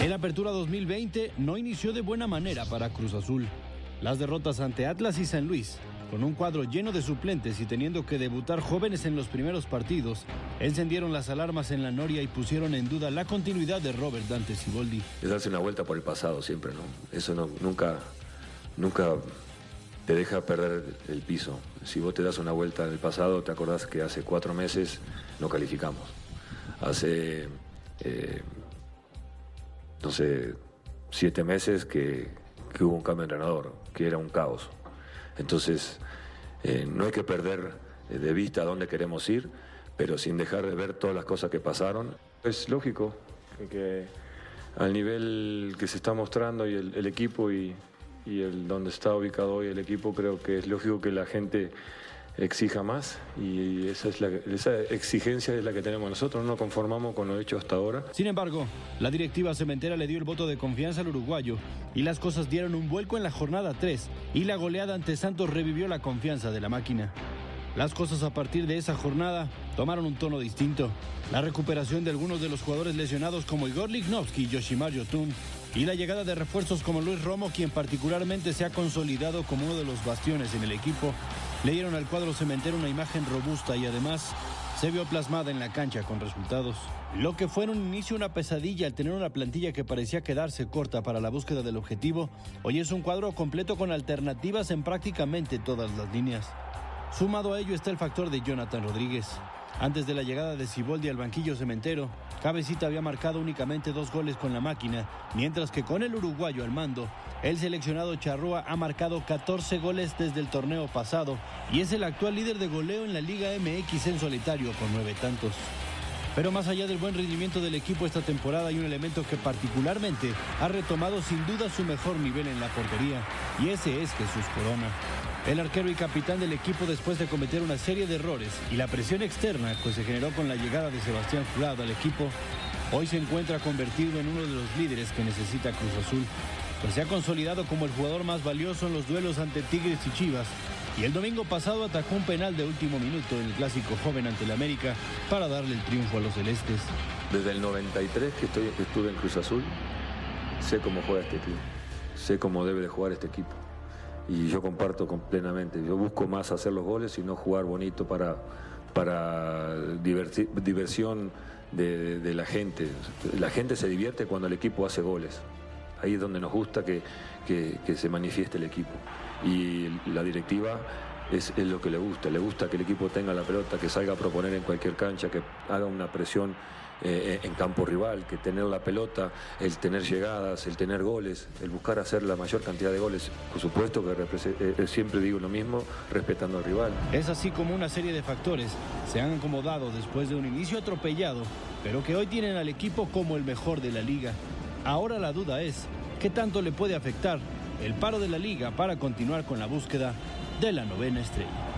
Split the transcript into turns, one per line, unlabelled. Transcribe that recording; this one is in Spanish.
El Apertura 2020 no inició de buena manera para Cruz Azul. Las derrotas ante Atlas y San Luis, con un cuadro lleno de suplentes y teniendo que debutar jóvenes en los primeros partidos, encendieron las alarmas en la Noria y pusieron en duda la continuidad de Robert Dante Siboldi.
es darse una vuelta por el pasado siempre, ¿no? Eso no, nunca, nunca te deja perder el piso. Si vos te das una vuelta en el pasado, te acordás que hace cuatro meses no calificamos. Hace, eh, no sé, siete meses que, hubo un cambio de entrenador, que era un caos. Entonces, eh, no hay que perder de vista a dónde queremos ir, pero sin dejar de ver todas las cosas que pasaron. Es lógico que al nivel que se está mostrando y el, el equipo y, y el donde está ubicado hoy el equipo, creo que es lógico que la gente exija más y esa, exigencia es la que tenemos nosotros, no nos conformamos con lo hecho hasta ahora.
Sin embargo, la directiva cementera le dio el voto de confianza al uruguayo y las cosas dieron un vuelco en la jornada 3 y la goleada ante Santos revivió la confianza de la máquina. Las cosas a partir de esa jornada tomaron un tono distinto. La recuperación de algunos de los jugadores lesionados como Igor Lignovsky y Yoshimar Yotun y la llegada de refuerzos como Luis Romo, quien particularmente se ha consolidado como uno de los bastiones en el equipo, le dieron al cuadro cementero una imagen robusta y además se vio plasmada en la cancha con resultados. Lo que fue en un inicio una pesadilla al tener una plantilla que parecía quedarse corta para la búsqueda del objetivo, hoy es un cuadro completo con alternativas en prácticamente todas las líneas. Sumado a ello está el factor de Jonathan Rodríguez. Antes de la llegada de Ciboldi al banquillo cementero, Cabecita había marcado únicamente dos goles con la máquina, mientras que con el uruguayo al mando, el seleccionado Charrúa ha marcado 14 goles desde el torneo pasado y es el actual líder de goleo en la Liga MX en solitario con nueve tantos. Pero más allá del buen rendimiento del equipo esta temporada hay un elemento que particularmente ha retomado sin duda su mejor nivel en la portería y ese es Jesús Corona. El arquero y capitán del equipo después de cometer una serie de errores y la presión externa que se generó con la llegada de Sebastián Jurado al equipo, hoy se encuentra convertido en uno de los líderes que necesita Cruz Azul, pues se ha consolidado como el jugador más valioso en los duelos ante Tigres y Chivas y el domingo pasado atacó un penal de último minuto en el clásico joven ante el América para darle el triunfo a los celestes.
Desde el 93 que, estoy, estuve en Cruz Azul, sé cómo juega este equipo, sé cómo debe de jugar este equipo. Y yo comparto con- plenamente. Yo busco más hacer los goles y no jugar bonito para, para diversi- diversión de, la gente. La gente se divierte cuando el equipo hace goles. Ahí es donde nos gusta que- que se manifieste el equipo. Y la directiva es, lo que le gusta. Le gusta que el equipo tenga la pelota, que salga a proponer en cualquier cancha, que haga una presión eh, en campo rival, que tener la pelota, el tener llegadas, el tener goles, el buscar hacer la mayor cantidad de goles. Por supuesto que eh, eh, siempre digo lo mismo, respetando al rival.
Es así como una serie de factores se han acomodado después de un inicio atropellado, pero que hoy tienen al equipo como el mejor de la liga. Ahora la duda es, ¿qué tanto le puede afectar el paro de la liga para continuar con la búsqueda de la novena estrella?